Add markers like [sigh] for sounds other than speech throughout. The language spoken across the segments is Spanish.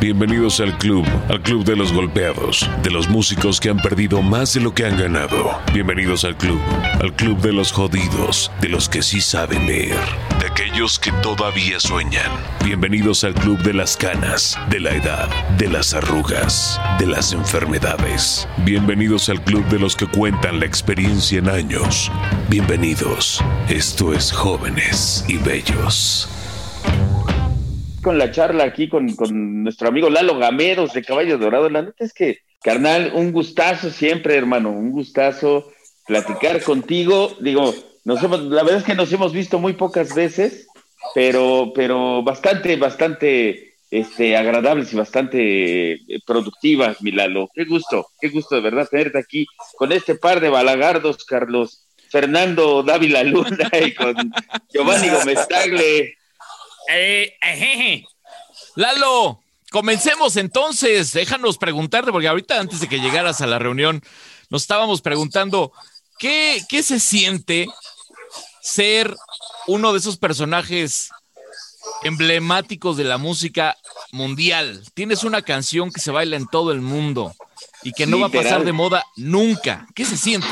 Bienvenidos al club, al club de los golpeados, de los músicos que han perdido más de lo que han ganado. Bienvenidos al club, al club de los jodidos, de los que sí saben leer, de aquellos que todavía sueñan. Bienvenidos al club de las canas, de la edad, de las arrugas, de las enfermedades. Bienvenidos al club de los que cuentan la experiencia en años. Bienvenidos. Esto es Jóvenes y Bellos con la charla aquí con, nuestro amigo Lalo Gameros de Caballo Dorado. La neta es que, carnal, un gustazo siempre, hermano, un gustazo platicar contigo. Digo, nos hemos, la verdad es que nos hemos visto muy pocas veces, pero, pero bastante, bastante este, agradables y bastante eh, productivas, mi Lalo. Qué gusto, qué gusto de verdad tenerte aquí con este par de balagardos, Carlos. Fernando Dávila Luna y con [laughs] Giovanni Gómez Tagle. Eh, Lalo, comencemos entonces. Déjanos preguntarte, porque ahorita antes de que llegaras a la reunión, nos estábamos preguntando, ¿qué, qué se siente ser uno de esos personajes emblemáticos de la música mundial? Tienes una canción que se baila en todo el mundo y que no va a pasar de moda nunca. ¿Qué se siente?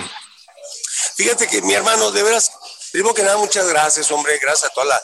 Fíjate que mi hermano, de veras, Primero que nada, muchas gracias, hombre, gracias a toda la,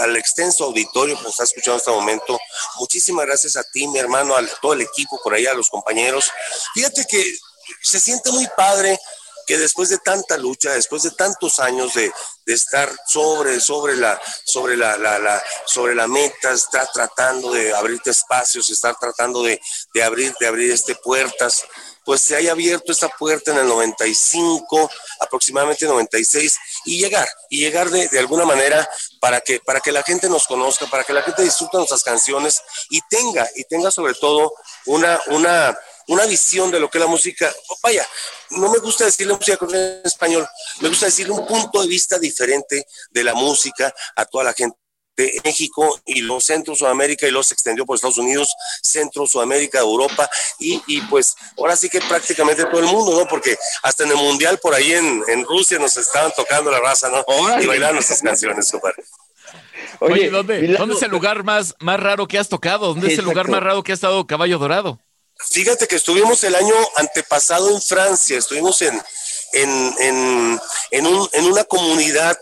al extenso auditorio que nos está escuchando en este momento. Muchísimas gracias a ti, mi hermano, a todo el equipo por ahí, a los compañeros. Fíjate que se siente muy padre que después de tanta lucha, después de tantos años de, estar sobre, sobre la, sobre la, la, sobre la meta, estar tratando de abrirte espacios, estar tratando de, de abrir, de abrir este puertas, pues se haya abierto esta puerta en el 95, aproximadamente 96, y llegar, y llegar de, de, alguna manera para que, para que la gente nos conozca, para que la gente disfrute nuestras canciones y tenga, y tenga sobre todo una, una, una visión de lo que es la música. Vaya, no me gusta decirle música en español, me gusta decirle un punto de vista diferente de la música a toda la gente de México y los Centro Sudamérica y los se extendió por Estados Unidos, Centro Sudamérica, Europa y, y, pues ahora sí que prácticamente todo el mundo, ¿no? Porque hasta en el Mundial por ahí en, en Rusia nos estaban tocando la raza, ¿no? Y bailar nuestras canciones, compadre. Oye, ¿dónde, ¿dónde, es el lugar más, más raro que has tocado? ¿Dónde es el lugar más raro que ha estado Caballo Dorado? Fíjate que estuvimos el año antepasado en Francia, estuvimos en, en, en, en, un, en una comunidad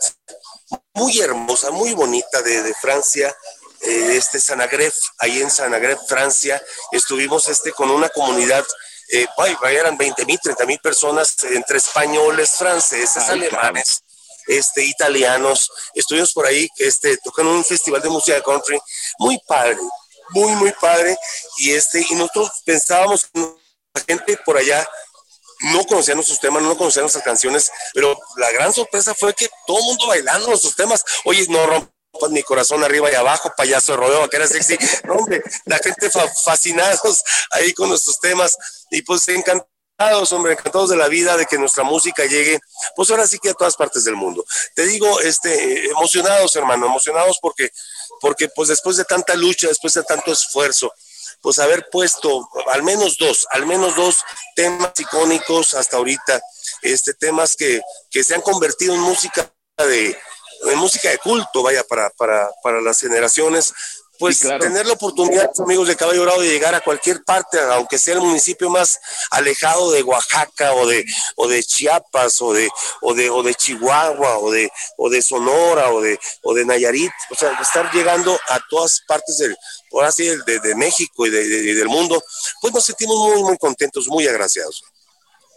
muy hermosa, muy bonita de, de Francia, eh, este Sanagref, ahí en Sanagref, Francia, estuvimos este con una comunidad, eh, eran 20 mil, 30 mil personas entre españoles, franceses, alemanes. Este, italianos, estuvimos por ahí, este, tocando un festival de música country, muy padre, muy, muy padre, y este, y nosotros pensábamos que la gente por allá no conocían nuestros temas, no conocían nuestras canciones, pero la gran sorpresa fue que todo el mundo bailando nuestros temas. Oye, no rompas mi corazón arriba y abajo, payaso de rodeo, que era sexy. No, hombre, la gente fascinados ahí con nuestros temas y pues encantados, hombre, encantados de la vida, de que nuestra música llegue, pues ahora sí que a todas partes del mundo. Te digo, este, emocionados, hermano, emocionados porque, porque pues después de tanta lucha, después de tanto esfuerzo, pues haber puesto al menos dos, al menos dos temas icónicos hasta ahorita, este, temas que, que se han convertido en música de, en música de culto, vaya, para, para, para las generaciones, pues tener la oportunidad, amigos de Caballo Dorado, de llegar a cualquier parte, aunque sea el municipio más alejado de Oaxaca o de, o de Chiapas o de, o de, o de Chihuahua o de, o de Sonora o de, o de Nayarit, o sea, estar llegando a todas partes del, ahora sí, de, de México y, de, del mundo, pues nos sentimos muy, muy contentos, muy agraciados.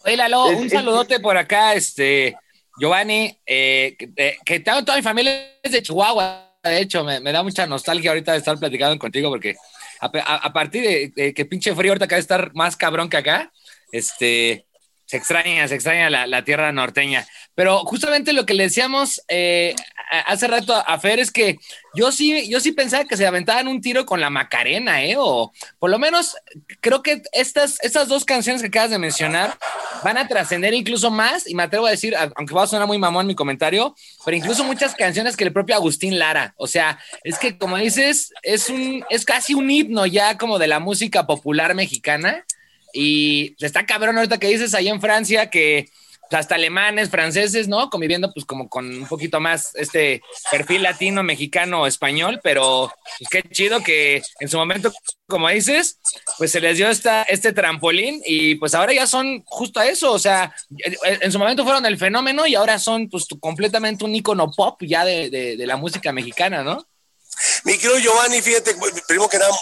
Oye, Lalo, un saludote por acá, este, Giovanni, eh, que, que toda mi familia es de Chihuahua de hecho, me, da mucha nostalgia ahorita de estar platicando contigo porque a, partir de, que pinche frío ahorita acaba de estar más cabrón que acá, este, se extraña, se extraña la, tierra norteña. Pero justamente lo que le decíamos eh, hace rato a Fer es que yo sí, yo sí pensaba que se aventaban un tiro con la Macarena, ¿eh? O por lo menos creo que estas, estas dos canciones que acabas de mencionar van a trascender incluso más, y me atrevo a decir, aunque va a sonar muy mamón mi comentario, pero incluso muchas canciones que el propio Agustín Lara. O sea, es que como dices, es un, es casi un himno ya como de la música popular mexicana. Y está cabrón ahorita que dices ahí en Francia que hasta alemanes, franceses, ¿no? Conviviendo pues como con un poquito más este perfil latino, mexicano, español, pero pues, qué chido que en su momento, como dices, pues se les dio esta, este trampolín y pues ahora ya son justo a eso, o sea, en su momento fueron el fenómeno y ahora son pues completamente un icono pop ya de, de la música mexicana, ¿no? Mi querido Giovanni, fíjate, primero que nada,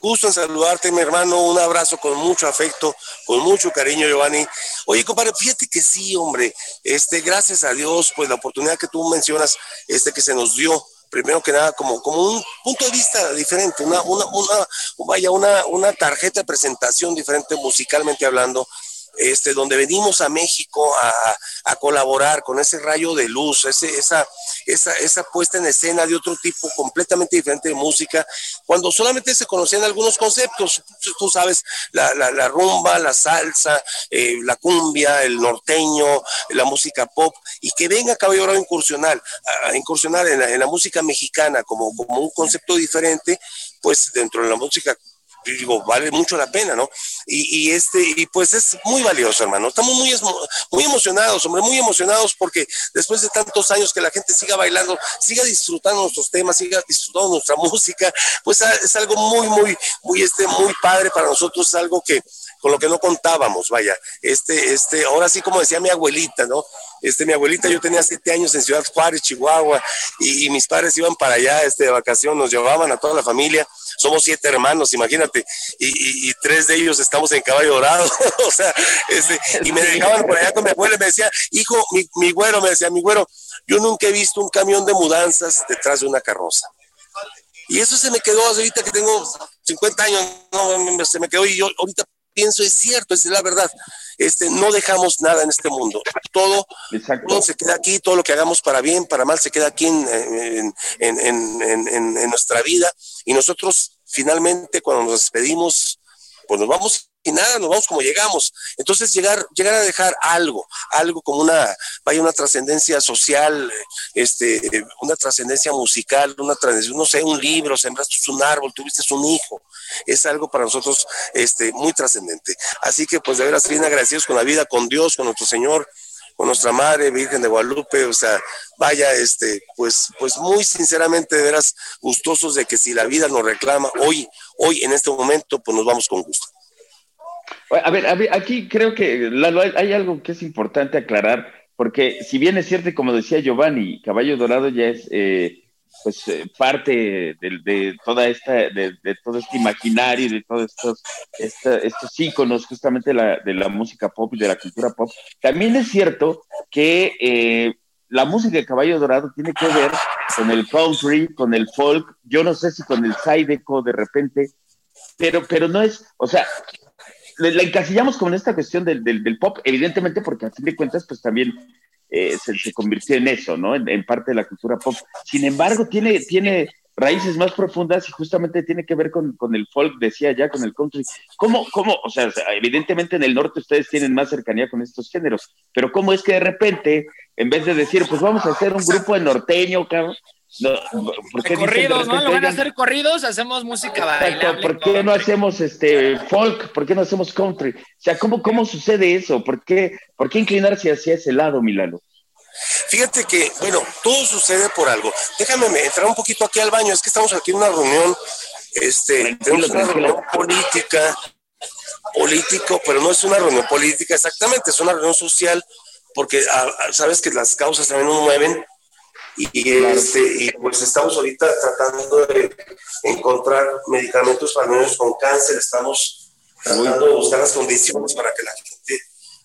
Gusto en saludarte, mi hermano. Un abrazo con mucho afecto, con mucho cariño, Giovanni. Oye, compadre, fíjate que sí, hombre. Este, gracias a Dios, pues la oportunidad que tú mencionas, este, que se nos dio primero que nada como, como un punto de vista diferente, una, una, una, vaya, una, una tarjeta de presentación diferente musicalmente hablando, este, donde venimos a México a, colaborar con ese rayo de luz, ese, esa, esa, esa, puesta en escena de otro tipo completamente diferente de música, cuando solamente se conocían algunos conceptos, tú sabes, la, la, rumba, la salsa, eh, la cumbia, el norteño, la música pop, y que venga Caballero a incursionar, a incursionar en la, en la música mexicana como, como un concepto diferente, pues dentro de la música digo, vale mucho la pena, ¿no? Y, este, y pues es muy valioso, hermano. Estamos muy, muy emocionados, hombre, muy emocionados porque después de tantos años que la gente siga bailando, siga disfrutando nuestros temas, siga disfrutando nuestra [laughs] música, pues es algo muy, muy, muy, este, muy padre para nosotros, es algo que, con lo que no contábamos, vaya, este, este, ahora sí como decía mi abuelita, ¿no? Este, mi abuelita, yo tenía siete años en Ciudad Juárez, Chihuahua, y, mis padres iban para allá, este, de vacación, nos llevaban a toda la familia, somos siete hermanos, imagínate, y, tres de ellos estamos en caballo dorado, [laughs] o sea, este, y me dejaban por allá con mi abuela y me decía, hijo, mi, mi güero, me decía, mi güero, yo nunca he visto un camión de mudanzas detrás de una carroza. Y eso se me quedó ahorita que tengo 50 años, no, se me quedó y yo ahorita pienso es cierto, es la verdad. Este, no dejamos nada en este mundo. Todo, se queda aquí, todo lo que hagamos para bien, para mal, se queda aquí en, en nuestra vida. Y nosotros finalmente cuando nos despedimos, pues nos vamos y nada, nos vamos como llegamos. Entonces llegar, llegar a dejar algo, algo como una, vaya una trascendencia social, este, una trascendencia musical, una trascendencia, no sé, un libro, sembraste un árbol, tuviste un hijo, es algo para nosotros este, muy trascendente. Así que pues de veras bien agradecidos con la vida, con Dios, con nuestro Señor, con nuestra Madre Virgen de Guadalupe, o sea, vaya, este, pues, pues muy sinceramente de veras gustosos de que si la vida nos reclama hoy, hoy en este momento, pues nos vamos con gusto. A ver, aquí creo que hay algo que es importante aclarar, porque si bien es cierto, como decía Giovanni, Caballo Dorado ya es eh, pues eh, parte de, toda esta, de, todo este imaginario, de todos estos, estos íconos justamente de la, de la música pop y de la cultura pop. También es cierto que eh, la música de Caballo Dorado tiene que ver con el country, con el folk, yo no sé si con el zydeco de repente, pero, pero no es, o sea, la encasillamos con esta cuestión del, del, pop, evidentemente porque a fin de cuentas, pues también eh, se, convirtió en eso, ¿no? En, parte de la cultura pop. Sin embargo, tiene, tiene raíces más profundas y justamente tiene que ver con, con el folk, decía ya, con el country. ¿Cómo, cómo, o sea, evidentemente en el norte ustedes tienen más cercanía con estos géneros, pero cómo es que de repente, en vez de decir, pues vamos a hacer un grupo de norteño, cabrón, no, ¿por qué corridos, ¿no? Lo van a hacer corridos, hacemos música bailable. ¿Por qué no hacemos este folk? ¿Por qué no hacemos country? O sea, ¿cómo, cómo sucede eso? ¿Por qué, ¿Por qué inclinarse hacia ese lado, Milano? Fíjate que, bueno, todo sucede por algo. Déjame entrar un poquito aquí al baño, es que estamos aquí en una reunión, este, tenemos una reunión política, político, pero no es una reunión política exactamente, es una reunión social, porque sabes que las causas también nos mueven y, este, y pues estamos ahorita tratando de encontrar medicamentos para niños con cáncer, estamos tratando de buscar las condiciones para que la gente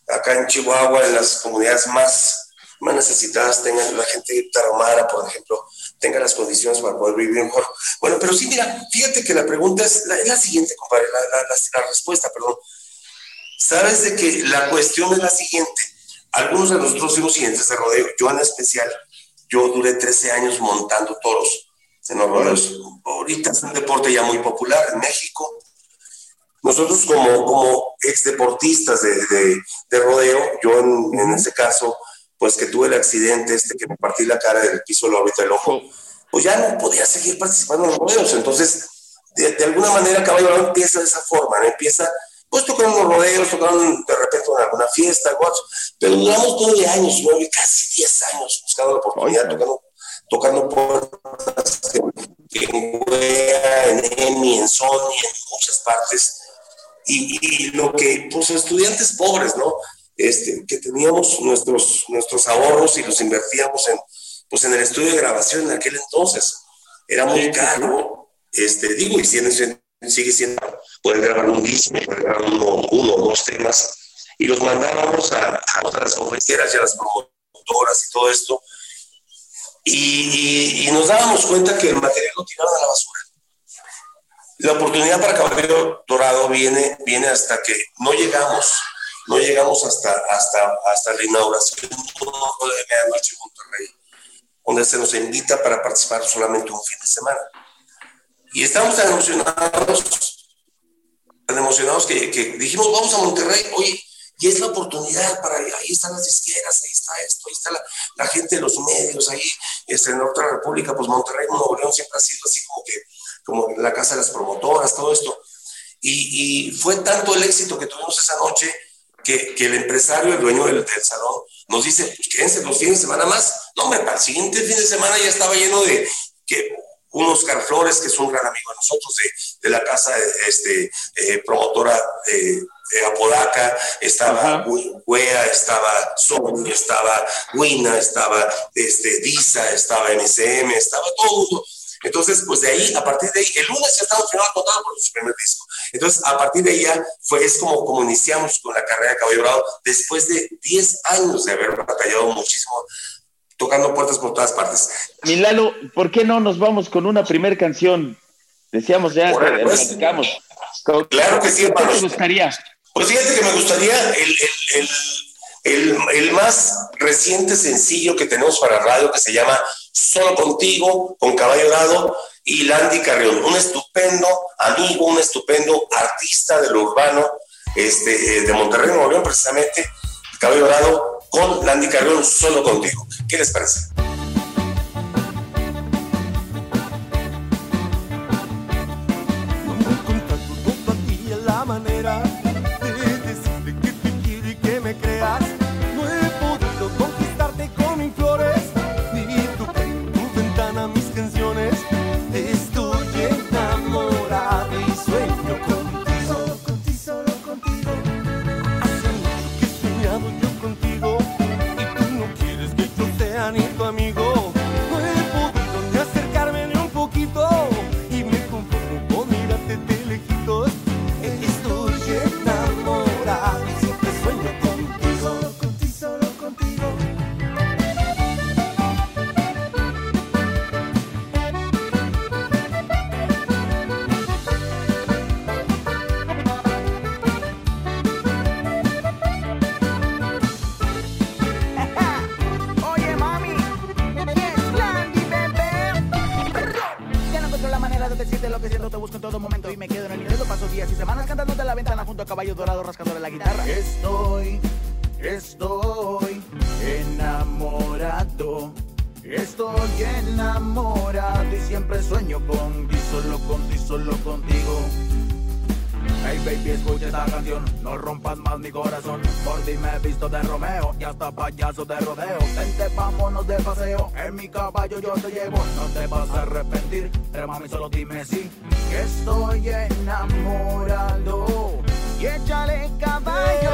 acá en Chihuahua, en las comunidades más, más necesitadas, tengan la gente tarahumara, por ejemplo, tenga las condiciones para poder vivir mejor. Bueno, pero sí, mira, fíjate que la pregunta es la, siguiente, compadre, la, la respuesta, perdón. Sabes de que la cuestión es la siguiente. Algunos de nosotros fuimos siguientes de rodeo, yo en especial, yo duré 13 años montando toros en los rodeos. Ahorita es un deporte ya muy popular en México. Nosotros como, como ex deportistas de, de, rodeo, yo en, en, este caso, pues que tuve el accidente este que me partí la cara del piso la órbita del ojo, pues ya no podía seguir participando en los rodeos. Entonces, de, de alguna manera Caballo empieza de esa forma, empieza pues tocaron los rodeos, tocaron de repente en alguna fiesta, pero duramos nueve años, nueve, casi diez años buscando la oportunidad, tocando, tocando puertas en Wea, en EMI, en Sony, en muchas partes. Y, lo que, pues estudiantes pobres, ¿no? Este, que teníamos nuestros, nuestros ahorros y los invertíamos en, pues en el estudio de grabación en aquel entonces. Era muy caro, este, digo, y sigue siendo, poder grabar un disco, poder grabar uno, uno o dos temas, y los mandábamos a, a otras oficinas y a las promotoras y todo esto, y, nos dábamos cuenta que el material lo tiraban a la basura. La oportunidad para Caballero Dorado viene, viene hasta que no llegamos, no llegamos hasta, hasta, hasta la inauguración de Medianoche Monterrey, donde se nos invita para participar solamente un fin de semana. Y estamos tan emocionados, tan emocionados que, dijimos, vamos a Monterrey, oye, y es la oportunidad para, ahí están las izquierdas, ahí está esto, ahí está la, gente de los medios, ahí este, en otra república, pues Monterrey, Nuevo León siempre ha sido así como que, como la casa de las promotoras, todo esto. Y, fue tanto el éxito que tuvimos esa noche que, que el empresario, el dueño del, salón, nos dice, pues quédense los fines de semana más. No, me para el siguiente fin de semana ya estaba lleno de que un Oscar Flores, que es un gran amigo de nosotros, de, de la casa este, eh, promotora eh, Apodaca, estaba Wea, estaba Sony, estaba Wina, estaba este, Disa, estaba MCM, estaba todo mundo. Entonces, pues de ahí, a partir de ahí, el lunes ya estaba firmado total por su primer disco. Entonces, a partir de ahí ya fue, es como, como iniciamos con la carrera de Caballo Dorado, después de 10 años de haber batallado muchísimo, tocando puertas por todas partes. Milalo, ¿por qué no nos vamos con una primera canción? Decíamos ya, pues, Claro que sí, ¿Qué te gustaría? Pues fíjate que me gustaría el, el, el, el, más reciente sencillo que tenemos para radio que se llama Solo Contigo, con Caballo Dado y Landy Carrión, un estupendo amigo, un estupendo artista de lo urbano este, de Monterrey, Nuevo León, precisamente, Caballo Dado con Landy Carrión, Solo Contigo. ¿Qué les parece? decirte lo que siento, te busco en todo momento y me quedo en el ingreso. Paso días y semanas cantándote a la ventana junto a caballo dorado rascándole la guitarra. Estoy, estoy enamorado. Estoy enamorado y siempre sueño con ti, solo con ti, solo contigo. Hey baby, escucha esta canción, no rompas más mi corazón. Por ti me he visto de Romeo y hasta payaso de rodeo. Vente, vámonos de paseo, en mi caballo yo te llevo. No te vas a arrepentir, pero mami solo dime sí. Que estoy enamorado y échale caballo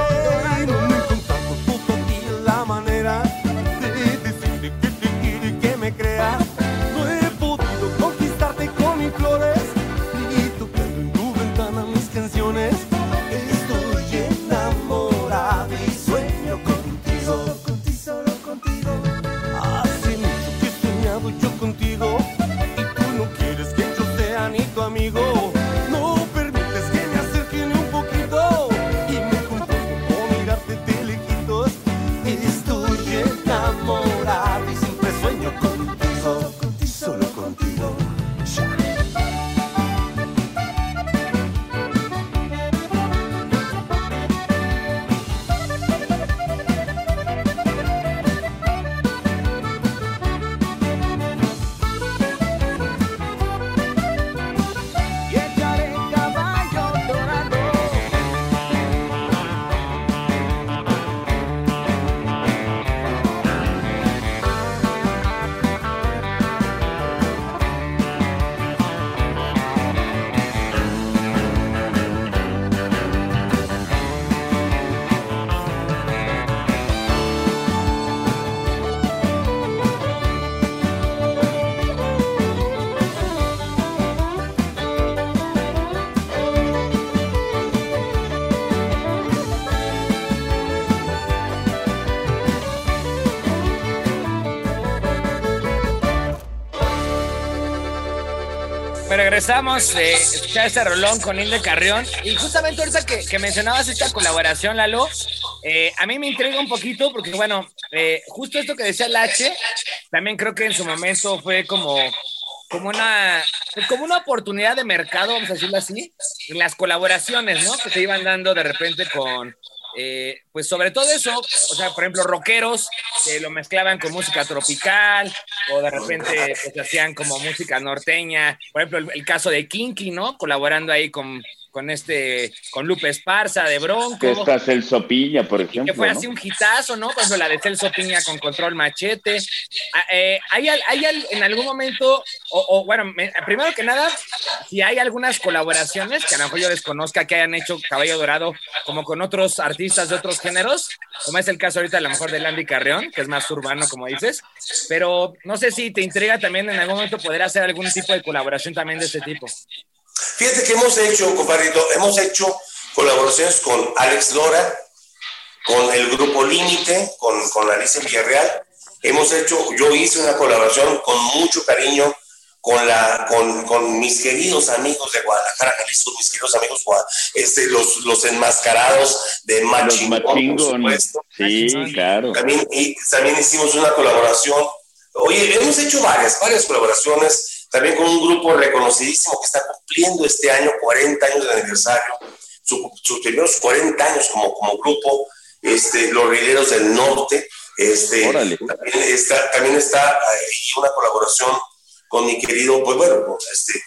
regresamos de escuchar este rolón con Inde Carrión. Y justamente ahorita que, mencionabas esta colaboración, Lalo, eh, a mí me intriga un poquito porque, bueno, eh, justo esto que decía H, también creo que en su momento fue como, como, una, pues como una oportunidad de mercado, vamos a decirlo así, en las colaboraciones, ¿no? Que se iban dando de repente con, eh, pues sobre todo eso, o sea, por ejemplo, rockeros que lo mezclaban con música tropical o de repente pues, hacían como música norteña, por ejemplo, el, el caso de Kinky, ¿no? Colaborando ahí con con este, con Lupe Esparza de Bronco. Que está Celso Piña, por ejemplo. Que fue así un hitazo, ¿no? Ejemplo, la de Celso Piña con Control Machete. Ah, eh, ¿Hay, hay en algún momento, o, bueno, primero que nada, si hay algunas colaboraciones que a lo mejor yo desconozca que hayan hecho Caballo Dorado como con otros artistas de otros géneros, como es el caso ahorita a lo mejor de Landy Carreón, que es más urbano, como dices, pero no sé si te intriga también en algún momento poder hacer algún tipo de colaboración también de este tipo. Fíjate que hemos hecho, compadrito, hemos hecho colaboraciones con Alex Lora, con el grupo Límite, con, con Alicia Villarreal. Hemos hecho, yo hice una colaboración con mucho cariño con, la, con, con mis queridos amigos de Guadalajara, Jalisco, mis queridos amigos, este, los, los enmascarados de Machingón, por supuesto. Sí, claro. También, y, también hicimos una colaboración. Oye, hemos hecho varias, varias colaboraciones también con un grupo reconocidísimo que está cumpliendo este año 40 años de aniversario, sus primeros 40 años como, como grupo, este, Los Rideros del Norte. Este, también está, también está ahí una colaboración con mi querido, pues bueno, este,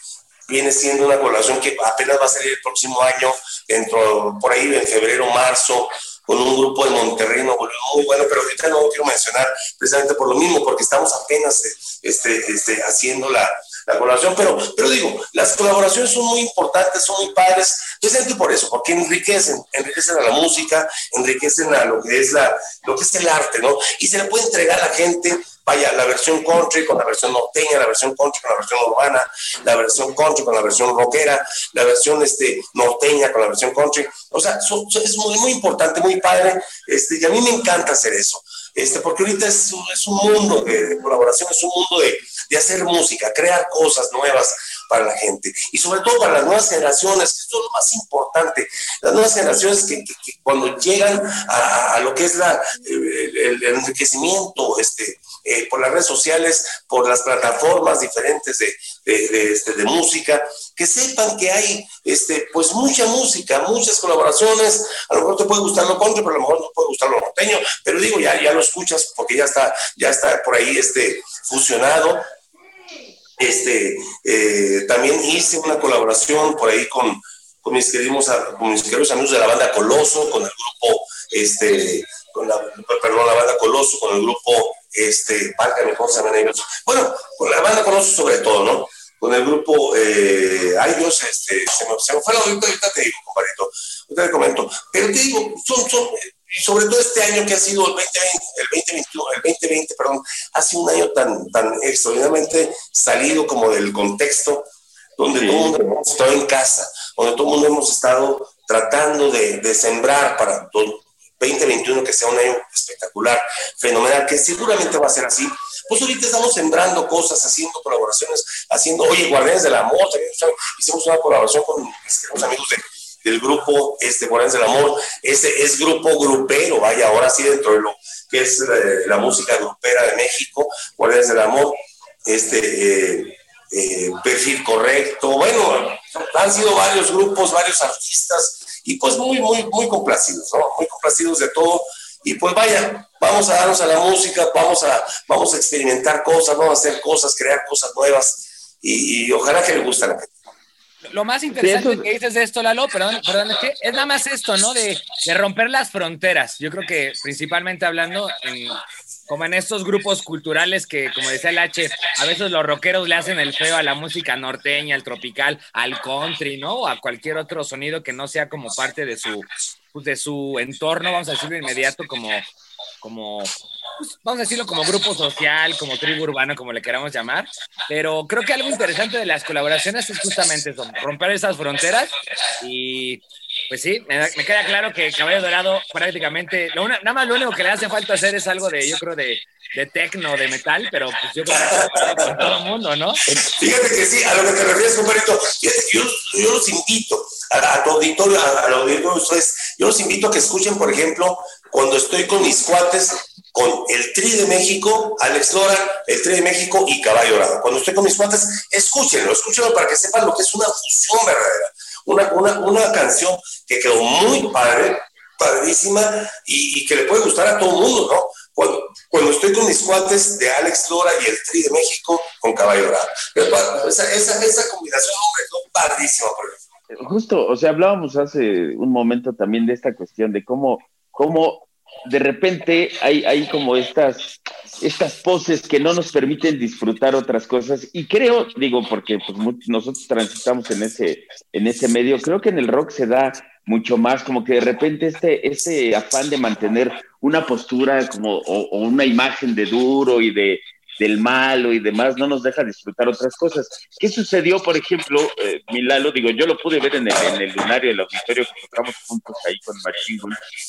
viene siendo una colaboración que apenas va a salir el próximo año, dentro, por ahí en febrero, marzo, con un grupo de Monterrey, muy bueno, pero ahorita no lo quiero mencionar precisamente por lo mismo, porque estamos apenas este, este, haciendo la, la colaboración, pero, pero digo, las colaboraciones son muy importantes, son muy padres, precisamente por eso, porque enriquecen, enriquecen a la música, enriquecen a lo que es la, lo que es el arte, ¿no? Y se le puede entregar a la gente, vaya, la versión country con la versión norteña, la versión country con la versión urbana, la versión country con la versión rockera, la versión este, norteña con la versión country, o sea, es muy, muy importante, muy padre, este, y a mí me encanta hacer eso, este, porque ahorita es, es un mundo de colaboración, es un mundo de de hacer música, crear cosas nuevas para la gente. Y sobre todo para las nuevas generaciones, esto es lo más importante, las nuevas generaciones que, cuando llegan a, lo que es el, enriquecimiento este, eh, por las redes sociales, por las plataformas diferentes de, este, de, música, que sepan que hay este, pues mucha música, muchas colaboraciones, a lo mejor te puede gustar lo country, pero a lo mejor no puede gustar lo norteño, pero digo, ya, ya lo escuchas porque ya está, ya está por ahí este, fusionado, este, eh, también hice una colaboración por ahí con, con, mis queridos, amigos de la banda Coloso, con el grupo, este, con la, perdón, la banda Coloso, con el grupo, este, ¿cómo se ellos? Bueno, con la banda Coloso sobre todo, ¿no? Con el grupo, eh, ay Dios, este, se me, se me fue, ahorita, ahorita te digo, compadrito, ahorita te comento, pero te digo, son, sobre todo este año que ha sido el 2020, el 2021, el 2020, perdón, ha sido un año tan, tan extraordinariamente salido como del contexto, donde todo el mundo hemos estado en casa, donde todo el mundo hemos estado tratando de, de sembrar para 2021 que sea un año espectacular, fenomenal, que seguramente va a ser así. Pues ahorita estamos sembrando cosas, haciendo colaboraciones, haciendo, oye, Guardianes Amor, también hicimos una colaboración con mis amigos de del grupo este, Guardianes del Amor. Este es grupo grupero, vaya, ahora sí dentro de lo que es la, música grupera de México, Guardianes del Amor, este, eh, eh, perfil correcto, bueno, han sido varios grupos, varios artistas, y pues muy, muy, muy complacidos, ¿no? Muy complacidos de todo. Y pues vaya, vamos a darnos a la música, vamos a, vamos a experimentar cosas, vamos a hacer cosas, crear cosas nuevas, y, ojalá que le guste la gente. Lo más interesante que dices de esto, Lalo, perdón, perdón, es que es nada más esto, ¿no? De, de romper las fronteras. Yo creo que principalmente hablando en, como en estos grupos culturales que, como decía el H, a veces los rockeros le hacen el feo a la música norteña, al tropical, al country, ¿no? O a cualquier otro sonido que no sea como parte de su, pues, de su entorno, vamos a decirlo inmediato, como, como vamos a decirlo como grupo social, como tribu urbano, como le queramos llamar. Pero creo que algo interesante de las colaboraciones es justamente eso, romper esas fronteras y Pues sí, me, queda claro que Caballo Dorado prácticamente, nada más lo único que le hace falta hacer es algo de, yo creo, de, de tecno, de metal, pero pues yo creo que con todo el mundo, ¿no? Fíjate que sí, a lo que te refieres, compadrito, yo, yo los invito a, tu auditorio, a, los auditorio ustedes, yo los invito a que escuchen, por ejemplo, cuando estoy con mis cuates, con el Tri de México, Alex Lora, el Tri de México y Caballo Dorado. Cuando estoy con mis cuates, escúchenlo, escúchenlo para que sepan lo que es una fusión verdadera una, una, una canción que quedó muy padre, padrísima y, que le puede gustar a todo el mundo, ¿no? Cuando, cuando, estoy con mis cuates de Alex Lora y el Tri de México con Caballo Dorado. Esa, esa, esa combinación, hombre, quedó padrísima. Justo, o sea, hablábamos hace un momento también de esta cuestión de cómo, cómo de repente hay, hay como estas, estas poses que no nos permiten disfrutar otras cosas. Y creo, digo, porque pues, nosotros transitamos en ese, en ese medio, creo que en el rock se da mucho más, como que de repente este, este afán de mantener una postura como, o una imagen de duro y de, del malo y demás, no nos deja disfrutar otras cosas. ¿Qué sucedió, por ejemplo, eh, Milalo? Digo, yo lo pude ver en el, en el lunario del auditorio que tocamos juntos ahí con Machine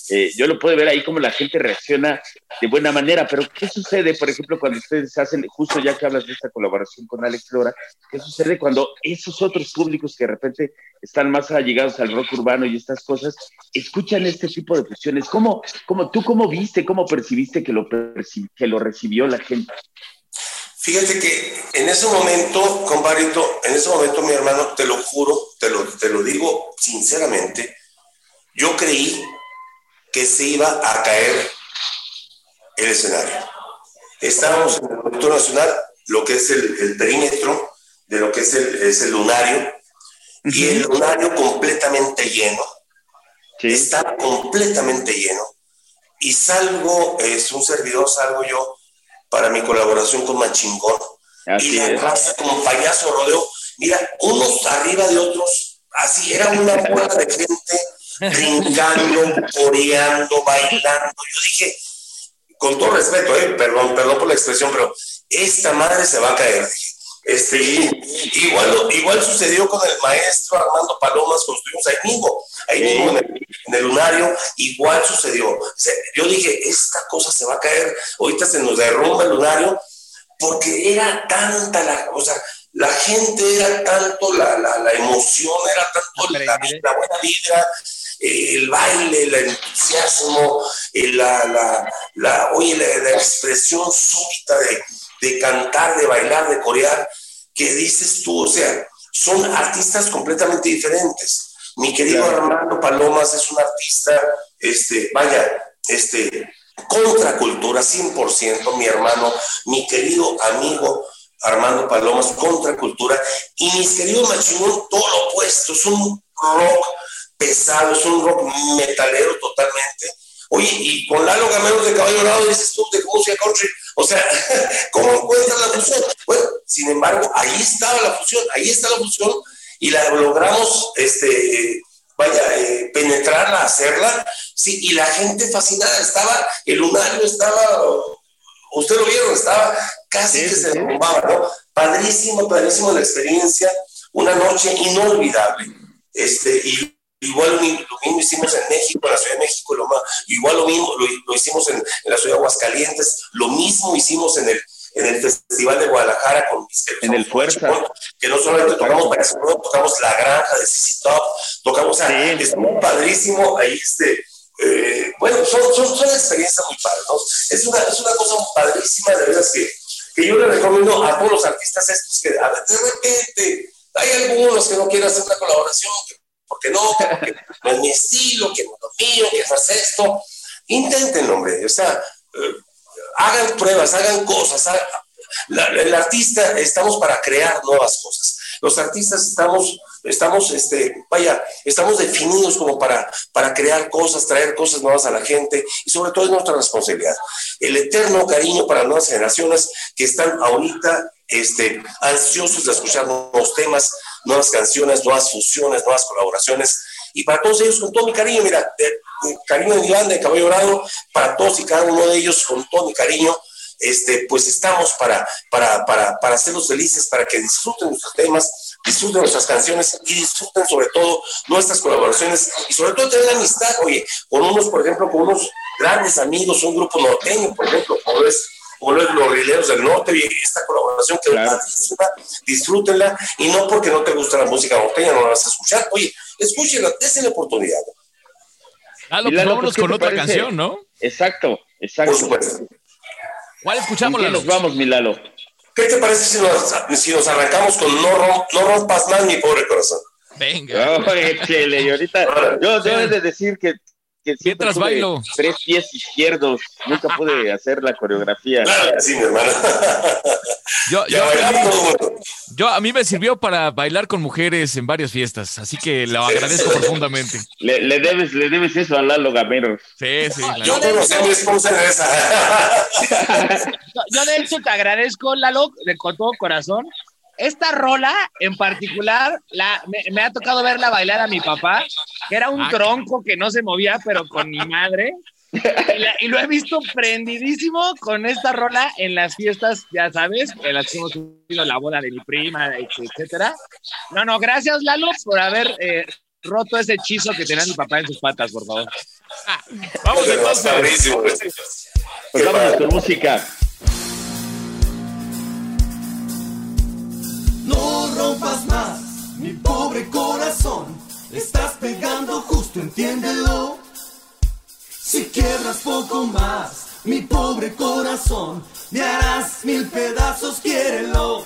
eh, yo lo pude ver ahí como la gente reacciona de buena manera, pero ¿qué sucede, por ejemplo, cuando ustedes hacen, justo ya que hablas de esta colaboración con Alex Flora, qué sucede cuando esos otros públicos que de repente están más allegados al rock urbano y estas cosas, escuchan este tipo de fusiones? ¿Cómo, cómo, ¿Tú cómo viste, cómo percibiste que lo, que lo recibió la gente? Fíjate que en ese momento, compadrito, en ese momento, mi hermano, te lo juro, te lo, te lo digo sinceramente, yo creí que se iba a caer el escenario. Estábamos en el Auditorio Nacional, lo que es el, perímetro de lo que es el, es el lunario, y el lunario completamente lleno. Está completamente lleno. Y salgo, es un servidor, salgo yo para mi colaboración con Machingón. y la raza como payaso rodeo, mira, unos arriba de otros, así era una bola de gente brincando, [laughs] coreando, bailando. Yo dije, con todo respeto, eh, perdón, perdón por la expresión, pero esta madre se va a caer. Este, igual, igual sucedió con el maestro Armando Palomas, construimos ahí mismo, ahí mismo en el, lunario, igual sucedió. yo dije, esta cosa se va a caer, ahorita se nos derrumba el lunario, porque era tanta la, o sea, la gente era tanto, la, la, emoción era tanto la, la buena vida, el baile, el entusiasmo, la, la, la, oye, la, expresión súbita de, de cantar, de bailar, de corear, que dices tú, o sea, son artistas completamente diferentes. Mi querido Armando Palomas es un artista, este, vaya, este, contracultura, 100%, mi hermano, mi querido amigo Armando Palomas, contracultura, y mis queridos Machimón, todo lo opuesto, es un rock pesado, es un rock metalero totalmente, Oye, y con Lalo Gameros de Caballo Dorado dices tú de música country, o sea, [laughs] ¿cómo encuentras la fusión? Bueno, sin embargo, ahí estaba la fusión, ahí está la fusión y la logramos, este, vaya, eh, penetrarla, hacerla, sí, y la gente fascinada, estaba, el lunario estaba, usted lo vieron, estaba casi que se derrumbaba, ¿no? Padrísimo, padrísimo la experiencia, una noche inolvidable, este, y Igual lo mismo hicimos en México, en la Ciudad de México, lo igual lo mismo lo, hicimos en, la Ciudad de Aguascalientes, lo mismo hicimos en el, en el Festival de Guadalajara con mis En el Fuerza. Que no solamente tocamos tocamos La Granja de CC Top, tocamos, a, es muy padrísimo, ahí este, eh, bueno, son, son, son, experiencias muy padres, ¿no? Es una, es una cosa padrísima, de verdad, que, que yo le recomiendo a todos los artistas estos que a de repente hay algunos que no quieren hacer una colaboración, que porque no, porque no es mi estilo, que no es lo mío, que es esto. Intenten, hombre, o sea, eh, hagan pruebas, hagan cosas. el artista estamos para crear nuevas cosas. Los artistas estamos, estamos, este, vaya, estamos definidos como para, para crear cosas, traer cosas nuevas a la gente y sobre todo es nuestra responsabilidad. El eterno cariño para nuevas generaciones que están ahorita este, ansiosos de escuchar nuevos temas, nuevas canciones, nuevas fusiones, nuevas colaboraciones. Y para todos ellos, con todo mi cariño, mira, cariño de Iván, de Caballo Dorado, para todos y cada uno de ellos, con todo mi cariño, este, pues estamos para, para, para, para hacerlos felices, para que disfruten nuestros temas, disfruten nuestras canciones y disfruten sobre todo nuestras colaboraciones y sobre todo tener amistad, oye, con unos, por ejemplo, con unos grandes amigos, un grupo norteño, por ejemplo, como es como los Rileros del Norte, y esta colaboración que claro. disfrútenla, y no porque no te gusta la música norteña, no la vas a escuchar, oye, escúchenla, désenle oportunidad. Ah, lo pues vámonos con otra canción, ¿no? Exacto, exacto. Por supuesto. ¿Cuál escuchamos, Lalo? nos vamos, mi Lalo? ¿Qué te parece si nos, si nos arrancamos con No, no rompas más mi pobre corazón? Venga. Oh, y ahorita, yo, he de decir que que Mientras bailo. Tres pies izquierdos. Nunca pude hacer la coreografía. Claro, sí, mi hermano. Yo, yo, yo, a mí me sirvió para bailar con mujeres en varias fiestas, así que lo agradezco profundamente. Le, le, debes, le debes eso a Lalo Gameros. Sí, sí. Yo, de hecho, mi esposa esa. yo de hecho te agradezco, Lalo, de con todo corazón, esta rola en particular, la, me, ha tocado verla bailar a mi papá, que era un ah, tronco que no se movía, pero con mi madre. Y, lo he visto prendidísimo con esta rola en las fiestas, ya sabes, en las que hemos tenido la boda de mi prima, etcétera. No, no, gracias Lalo por haber eh, roto ese hechizo que tenía mi papá en sus patas, por favor. vamos entonces. Pues vamos con música. Mi pobre corazón. Estás pegando justo, entiéndelo. Si quiebras poco más, mi pobre corazón, me harás mil pedazos, quiérelo.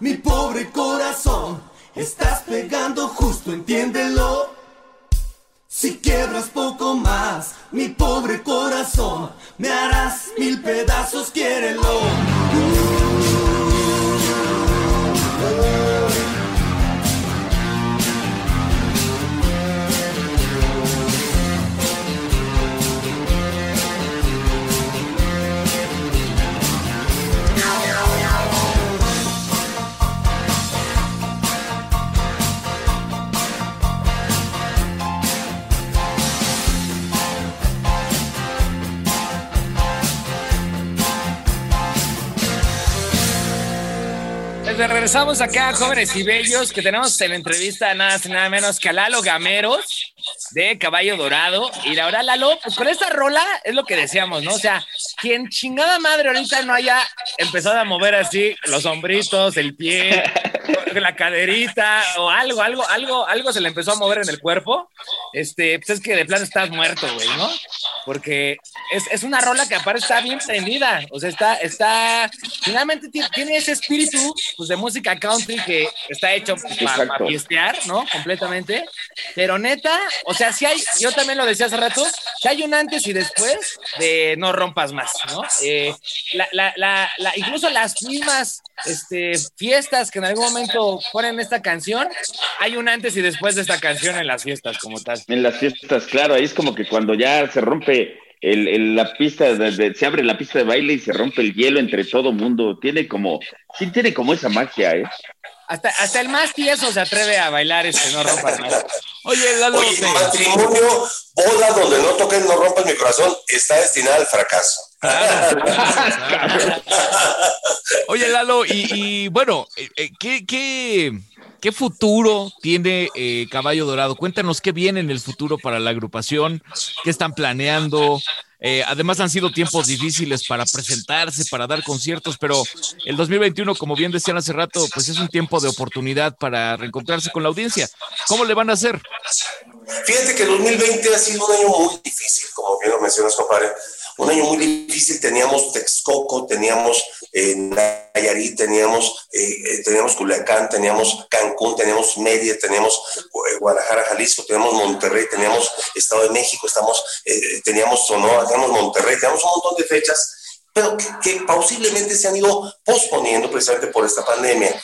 mi pobre corazón. Estás pegando justo, entiéndelo. Si quiebras poco más, mi pobre corazón, me harás mil pedazos, quiérelo. Regresamos acá, jóvenes y bellos, que tenemos en entrevista nada nada menos que a Lalo Gameros de Caballo Dorado. Y la verdad, Lalo, pues con esta rola es lo que decíamos, ¿no? O sea, quien chingada madre ahorita no haya empezado a mover así los hombritos, el pie, la caderita o algo, algo, algo, algo se le empezó a mover en el cuerpo, este, pues es que de plano estás muerto, güey, ¿no? Porque es, es una rola que aparte está bien prendida, o sea, está, está, finalmente tiene, ese espíritu pues, de música country que está hecho para fiestear, ¿no? Completamente. Pero neta, o sea, si hay, yo también lo decía hace rato, si hay un antes y después de no rompas más, ¿no? Eh, la, la, la, la- incluso las mismas este, fiestas que en algún momento ponen esta canción, hay un antes y después de esta canción en las fiestas como tal. En las fiestas, claro, ahí es como que cuando ya se rompe el, el- la pista, de, de- se abre la pista de baile y se rompe el hielo entre todo mundo. Tiene como, sí tiene como esa magia, ¿eh? Hasta, hasta el más tieso se atreve a bailar este no rompas más. Oye, Lalo, Oye, matrimonio, boda donde no toquen, no rompas mi corazón, está destinada al fracaso. [laughs] Oye, Lalo, y, bueno, eh, eh, ¿qué, qué, qué futuro tiene eh, Caballo Dorado? Cuéntanos qué viene en el futuro para la agrupación, qué están planeando. Además han sido tiempos difíciles para presentarse, para dar conciertos, pero el 2021, como bien decían hace rato, pues es un tiempo de oportunidad para reencontrarse con la audiencia. ¿Cómo le van a hacer? Fíjate que 2020 ha sido un año muy difícil, como bien lo mencionas, compadre. Un año muy difícil, teníamos Texcoco, teníamos eh, Nayarit, teníamos, eh, eh, teníamos Culiacán, teníamos Cancún, teníamos Mérida, teníamos eh, Guadalajara, Jalisco, teníamos Monterrey, teníamos Estado de México, estamos, eh, teníamos Sonora, teníamos Monterrey, teníamos un montón de fechas, pero que, que posiblemente se han ido posponiendo precisamente por esta pandemia.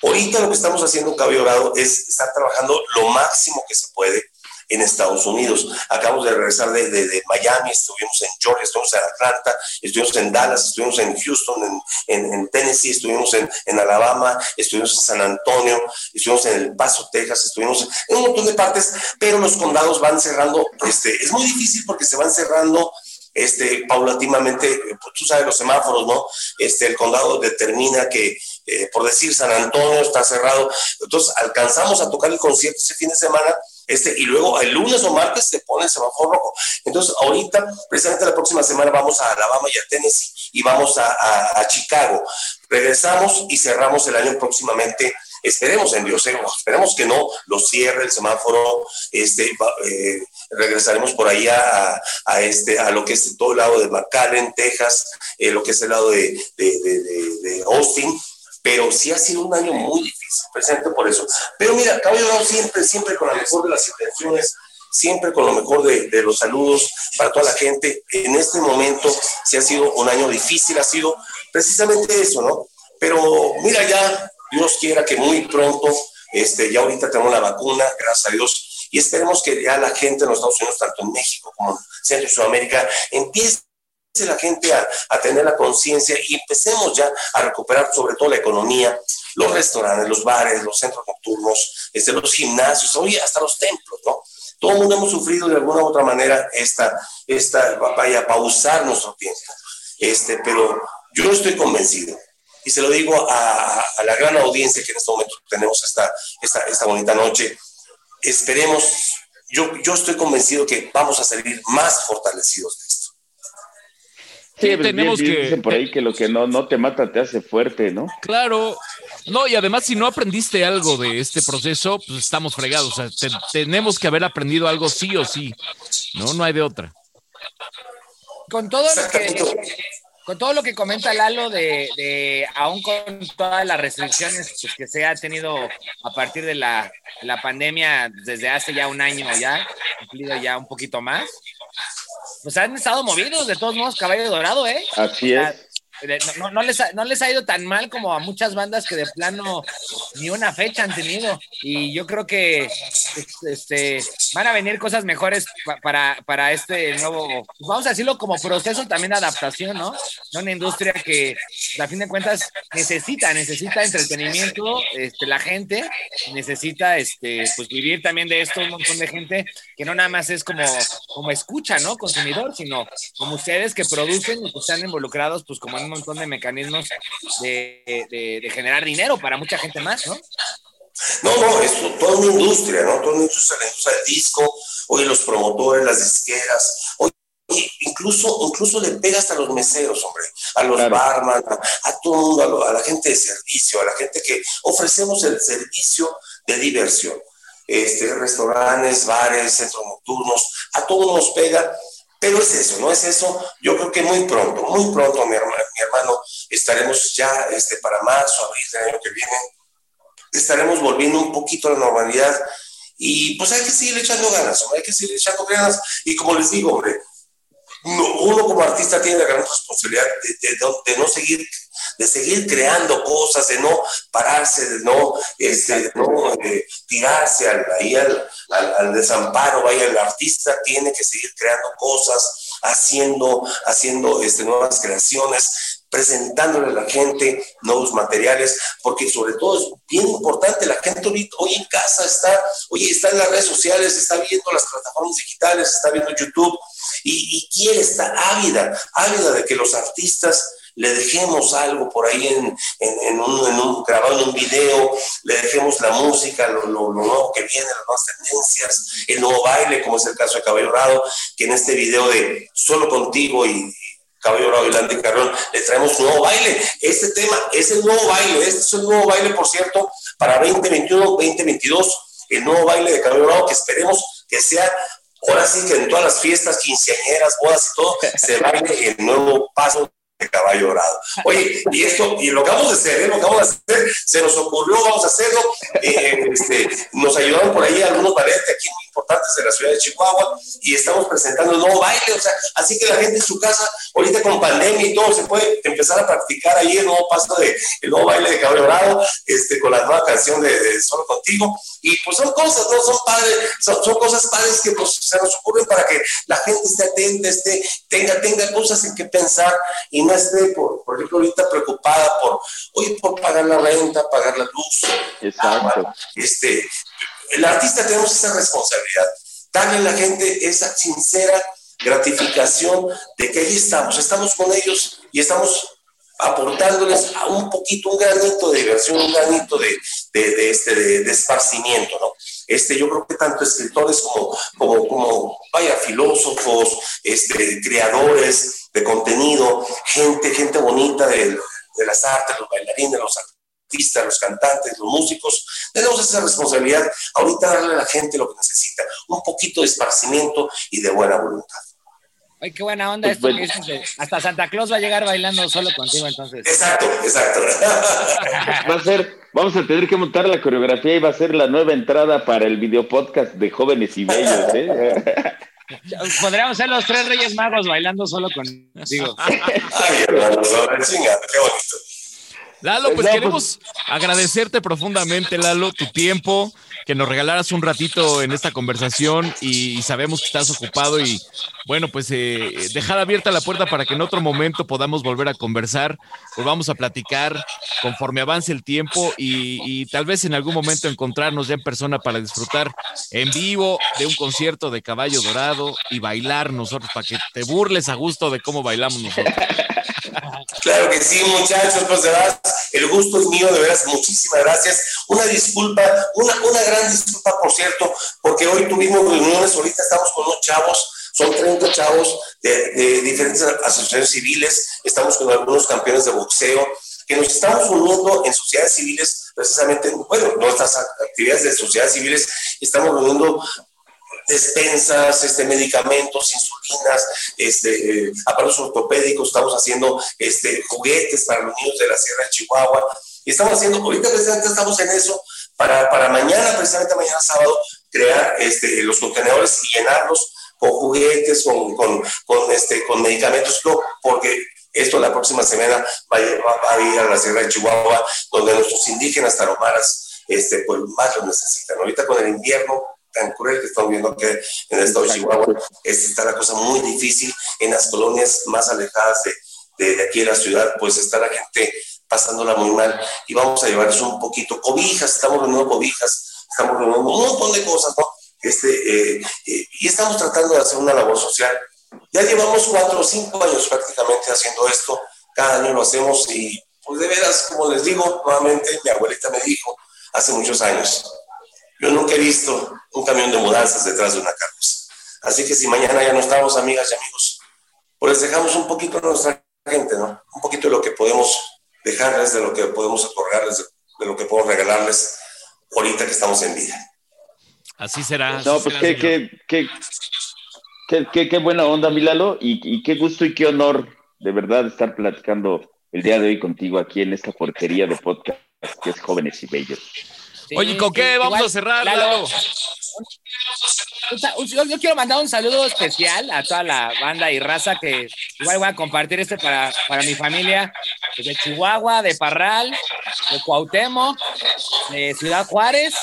Ahorita lo que estamos haciendo en Cabello Dorado es estar trabajando lo máximo que se puede en Estados Unidos. Acabamos de regresar de, Miami, estuvimos en Georgia, estuvimos en Atlanta, estuvimos en Dallas, estuvimos en Houston, en, en- en Tennessee, estuvimos en, en Alabama, estuvimos en San Antonio, estuvimos en El Paso, Texas, estuvimos en un montón de partes, pero los condados van cerrando. Este, es muy difícil porque se van cerrando este, paulatinamente, pues, tú sabes los semáforos, ¿no? Este, el condado determina que, eh, por decir, San Antonio está cerrado. Entonces, alcanzamos a tocar el concierto ese fin de semana, este, y luego el lunes o martes se pone el semáforo rojo. Entonces, ahorita, precisamente la próxima semana, vamos a Alabama y a Tennessee y vamos a, Chicago. Regresamos y cerramos el año próximamente. Esperemos en Dios, ¿eh? esperemos que no lo cierre el semáforo. Este, eh, regresaremos por ahí a, este, a lo que es todo el lado de McAllen, Texas, eh, lo que es el lado de Austin, pero sí ha sido un año muy difícil, presente por eso. Pero mira, Caballo siempre, siempre con la mejor de las intenciones, siempre con lo mejor de, de los saludos para toda la gente. En este momento sí ha sido un año difícil, ha sido precisamente eso, ¿no? Pero mira ya, Dios quiera que muy pronto, este, ya ahorita tenemos la vacuna, gracias a Dios, y esperemos que ya la gente en los Estados Unidos, tanto en México como en Centro y Sudamérica, empiece la gente a, a tener la conciencia y empecemos ya a recuperar sobre todo la economía, los restaurantes, los bares, los centros nocturnos, este, los gimnasios, oye, hasta los templos, ¿no? Todo el mundo hemos sufrido de alguna u otra manera esta, esta vaya, pausar nuestro tiempo. Este, pero yo estoy convencido, y se lo digo a, a la gran audiencia que en este momento tenemos esta, esta, esta bonita noche, esperemos, yo, yo estoy convencido que vamos a salir más fortalecidos de esto. Sí, pues, tenemos bien que- Dicen por ahí que lo que no, no te mata te hace fuerte, ¿no? Claro. No, y además, si no aprendiste algo de este proceso, pues estamos fregados. O sea, te- tenemos que haber aprendido algo sí o sí. No, no hay de otra. Con todo lo que con todo lo que comenta Lalo de, de aún con todas las restricciones pues, que se ha tenido a partir de la, la pandemia desde hace ya un año ya, cumplido ya un poquito más, pues han estado movidos de todos modos Caballo Dorado, ¿eh? Así es. No, les ha, no les ha ido tan mal como a muchas bandas que de plano ni una fecha han tenido. Y yo creo que este, van a venir cosas mejores pa- para, para este nuevo, pues vamos a decirlo como proceso también de adaptación, ¿no? De una industria que a fin de cuentas necesita, necesita entretenimiento, este, la gente necesita este, pues vivir también de esto un montón de gente que no nada más es como, como escucha, ¿no? Consumidor, sino como ustedes que producen y que están involucrados pues como en un montón de mecanismos de, de, generar dinero para mucha gente más, ¿no? No, no, es toda una industria, ¿no? Toda una industria, la industria del disco, hoy los promotores, las disqueras, hoy incluso, incluso le pega hasta a los meseros, hombre, a los barman, a, todo el mundo, a, la gente de servicio, a la gente que ofrecemos el servicio de diversión. Este, restaurantes, bares, centros nocturnos, a todos nos pega, pero es eso, no es eso. Yo creo que muy pronto, muy pronto, mi hermano, mi hermano estaremos ya este, para marzo, abril del año que viene, estaremos volviendo un poquito a la normalidad. Y pues hay que seguir echando ganas, hombre, hay que seguir echando ganas. Y como les digo, hombre, uno como artista tiene la gran responsabilidad de, no seguir de seguir creando cosas, de no pararse, de no, este, no tirarse al, ahí al, al, desamparo, vaya, el artista tiene que seguir creando cosas, haciendo, haciendo este, nuevas creaciones, presentándole a la gente nuevos materiales, porque sobre todo es bien importante, la gente hoy en casa está, oye, está en las redes sociales, está viendo las plataformas digitales, está viendo YouTube, y, quiere, estar ávida, ávida de que los artistas le dejemos algo por ahí en, en, un, grabado en un video, le dejemos la música, lo, nuevo que viene, las nuevas tendencias, el nuevo baile, como es el caso de Cabello Dorado, que en este video de Solo Contigo y, Cabello Dorado y Landy Carrón, le traemos un nuevo baile. Este tema es el nuevo baile, este es el nuevo baile, por cierto, para 2021, 2022, el nuevo baile de Cabello Dorado, que esperemos que sea Ahora sí que en todas las fiestas, quinceañeras, bodas y todo, se baile el nuevo paso caballo dorado. Oye, y esto, y lo que vamos a hacer, ¿eh? lo que vamos a hacer, se nos ocurrió, vamos a hacerlo. Eh, este, nos ayudaron por ahí algunos balletes aquí muy importantes de la ciudad de Chihuahua y estamos presentando el nuevo baile, o sea, así que la gente en su casa, ahorita con pandemia y todo, se puede empezar a practicar ahí el nuevo paso de el nuevo baile de caballo dorado, este, con la nueva canción de, Solo Contigo. Y pues son cosas, ¿no? Son padres, son, cosas padres que pues, se nos ocurren para que la gente esté atenta, esté, tenga, tenga cosas en que pensar y no esté, por, por ejemplo, ahorita preocupada por, oye, por pagar la renta, pagar la luz. Exacto. este, el artista tenemos esa responsabilidad, darle a la gente esa sincera gratificación de que ahí estamos, estamos con ellos y estamos aportándoles a un poquito, un granito de diversión, un granito de, de, este, de, esparcimiento, ¿no? Este, yo creo que tanto escritores como, como, como vaya, filósofos, este, creadores de contenido, gente, gente bonita de, de las artes, los bailarines, los artistas, los cantantes, los músicos, tenemos esa responsabilidad ahorita darle a la gente lo que necesita, un poquito de esparcimiento y de buena voluntad. Ay, qué buena onda esto que hasta Santa Claus va a llegar bailando solo contigo entonces. Exacto, exacto. Va a ser, vamos a tener que montar la coreografía y va a ser la nueva entrada para el video podcast de jóvenes y bellos, ¿eh? [laughs] Podríamos ser los tres Reyes Magos bailando solo contigo. Ay, hermano, chingada, qué bonito. Lalo, pues, pues queremos agradecerte profundamente, Lalo, tu tiempo, que nos regalaras un ratito en esta conversación y, sabemos que estás ocupado y bueno, pues eh, dejar abierta la puerta para que en otro momento podamos volver a conversar, volvamos a platicar conforme avance el tiempo y, y tal vez en algún momento encontrarnos ya en persona para disfrutar en vivo de un concierto de Caballo Dorado y bailar nosotros para que te burles a gusto de cómo bailamos nosotros. [laughs] Claro que sí, muchachos, pues de verdad, el gusto es mío, de veras, muchísimas gracias. Una disculpa, una, una gran disculpa, por cierto, porque hoy tuvimos reuniones, ahorita estamos con unos chavos, son 30 chavos de, de diferentes asociaciones civiles, estamos con algunos campeones de boxeo, que nos estamos uniendo en sociedades civiles, precisamente, bueno, nuestras actividades de sociedades civiles, estamos uniendo despensas, este, medicamentos, insulinas, este, aparatos ortopédicos, estamos haciendo este, juguetes para los niños de la Sierra de Chihuahua. Y estamos haciendo, ahorita precisamente estamos en eso, para, para mañana, precisamente mañana sábado, crear este, los contenedores y llenarlos con juguetes, con, con, con, este, con medicamentos, porque esto la próxima semana va a, ir a la Sierra de Chihuahua, donde nuestros indígenas taromaras este, pues, más lo necesitan. Ahorita con el invierno tan cruel que estamos viendo que en el estado de Chihuahua está la cosa muy difícil. En las colonias más alejadas de, de, aquí de la ciudad, pues está la gente pasándola muy mal y vamos a llevarles un poquito cobijas, estamos reuniendo cobijas, estamos reuniendo un montón de cosas, ¿no? Este, eh, eh, y estamos tratando de hacer una labor social. Ya llevamos cuatro o cinco años prácticamente haciendo esto cada año lo hacemos y pues de veras, como les digo, nuevamente mi abuelita me dijo hace muchos años, yo nunca he visto un camión de mudanzas detrás de una carroza. Así que si mañana ya no estamos, amigas y amigos, pues dejamos un poquito a nuestra gente, ¿no? Un poquito de lo que podemos dejarles, de lo que podemos otorgarles, de lo que podemos regalarles ahorita que estamos en vida. Así será. No, pues qué, qué, qué, qué, qué, buena onda, Milalo, y, y qué gusto y qué honor, de verdad, estar platicando el día de hoy contigo aquí en esta porquería de podcast que es Jóvenes y Bellos. Oye, ¿con qué vamos a cerrar, Lalo? Yo, yo, quiero mandar un saludo especial a toda la banda y raza que igual voy a compartir este para, para mi familia de Chihuahua, de Parral, de Cuauhtémoc, de Ciudad Juárez,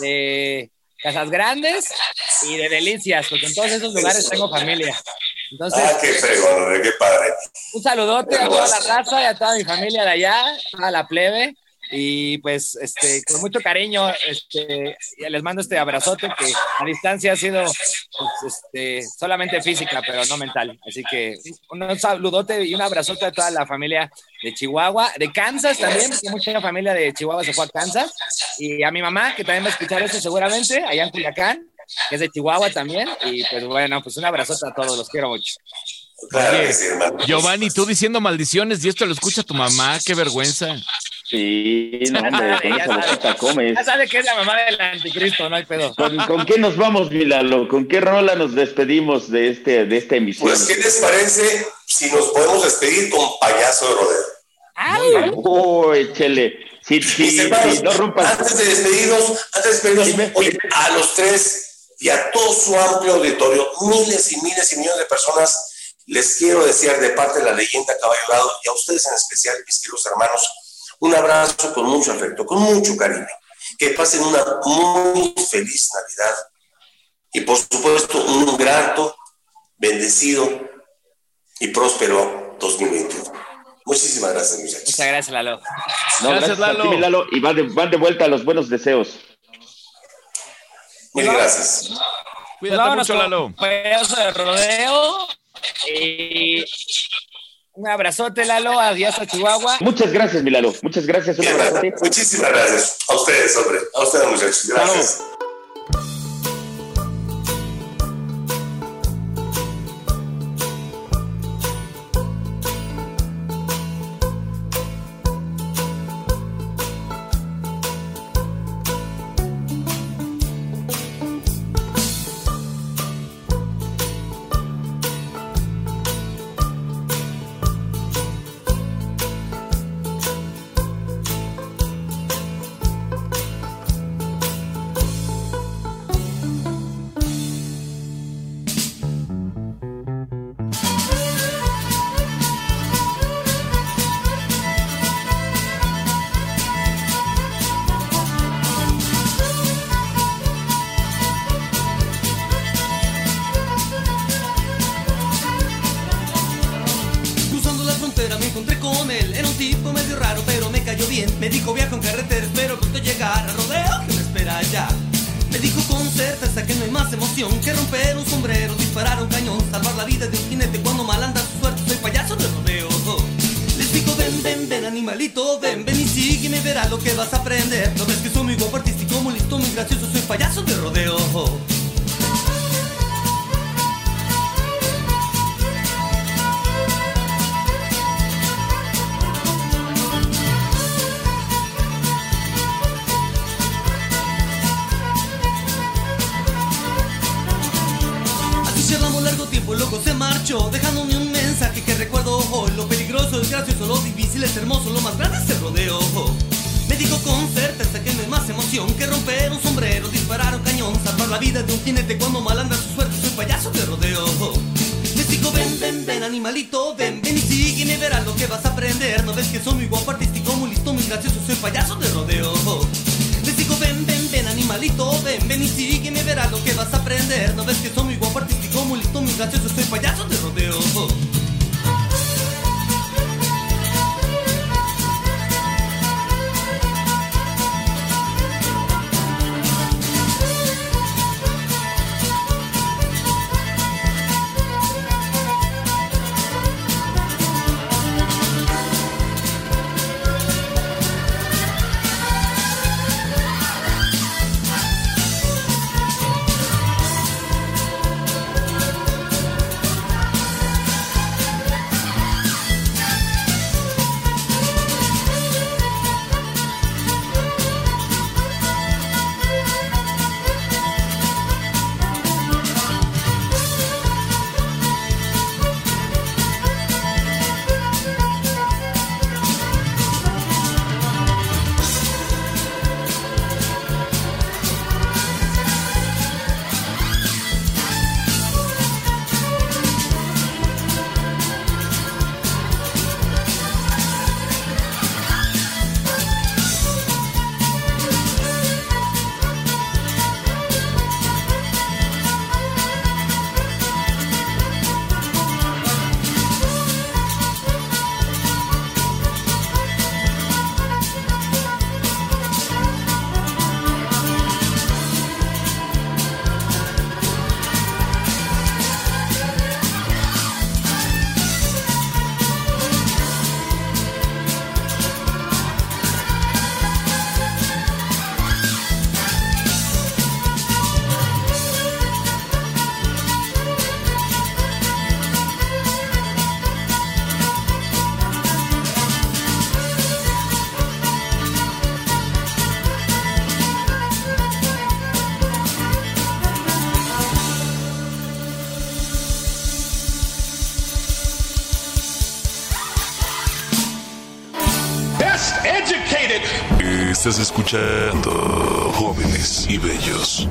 de Casas Grandes y de Delicias, porque en todos esos lugares tengo familia. Entonces, ah, qué fregón, qué padre. Un saludote a toda la raza y a toda mi familia de allá, a la plebe. Y pues, este, con mucho cariño, este, les mando este abrazote que a distancia ha sido pues, este, solamente física, pero no mental. Así que un saludote y un abrazote a toda la familia de Chihuahua, de Kansas también, porque mucha familia de Chihuahua se fue a Kansas. Y a mi mamá, que también va a escuchar eso seguramente, allá en Culiacán, que es de Chihuahua también. Y pues bueno, pues un abrazote a todos, los quiero mucho. Hermano. Giovanni, tú diciendo maldiciones y esto lo escucha tu mamá, qué vergüenza. Sí, [laughs] no, hombre, con ya, esa sabe, boquita comes. ya sabe que es la mamá del anticristo, no hay pedo. ¿Con, con qué nos vamos, Milalo? ¿Con qué rola nos despedimos de, este, de esta emisión? Pues, ¿qué les parece si nos podemos despedir con payaso de rodeo? ¡Ay! Uy, chele. Si, si, Mis hermanos, si no rompas. antes de despedirnos, antes de despedirnos, oye, a los tres y a todo su amplio auditorio, miles y miles y millones de personas, les quiero desear de parte de la leyenda Caballo y a ustedes en especial, mis queridos hermanos, un abrazo con mucho afecto, con mucho cariño. Que pasen una muy feliz Navidad y por supuesto un grato, bendecido y próspero 2021. Muchísimas gracias, muchachos. Muchas gracias, Lalo. No, Gracias, gracias, a ti, Lalo. Y van de, van de vuelta a los buenos deseos. Mil gracias. Cuídate Vámonos mucho, Lalo. Payaso de rodeo. Y un abrazote, Lalo. Adiós a Chihuahua. Muchas gracias, Milalo. Muchas gracias. Un abrazote. [laughs] Muchísimas gracias. A ustedes, hombre. A ustedes, muchachos. Gracias. Marchó Dejándome un mensaje que recuerdo. Hoy Lo peligroso es gracioso, lo difícil es hermoso Lo más grande es el rodeo. Me dijo con certeza que no hay más emoción Que romper un sombrero, disparar un cañón Salvar la vida de un jinete cuando mal anda su suerte Soy payaso de rodeo. Les digo ven, ven, ven animalito Ven, ven y sígueme, verás lo que vas a aprender. No ves que soy muy guapo, artístico, muy listo, muy gracioso Soy payaso de rodeo. Les digo ven, ven, ven animalito, ven, ven y sígueme, verás lo que vas a aprender. No ves que soy muy guapo, artístico, muy listo, gracioso, soy payaso de rodeo escuchando Jóvenes y Bellos.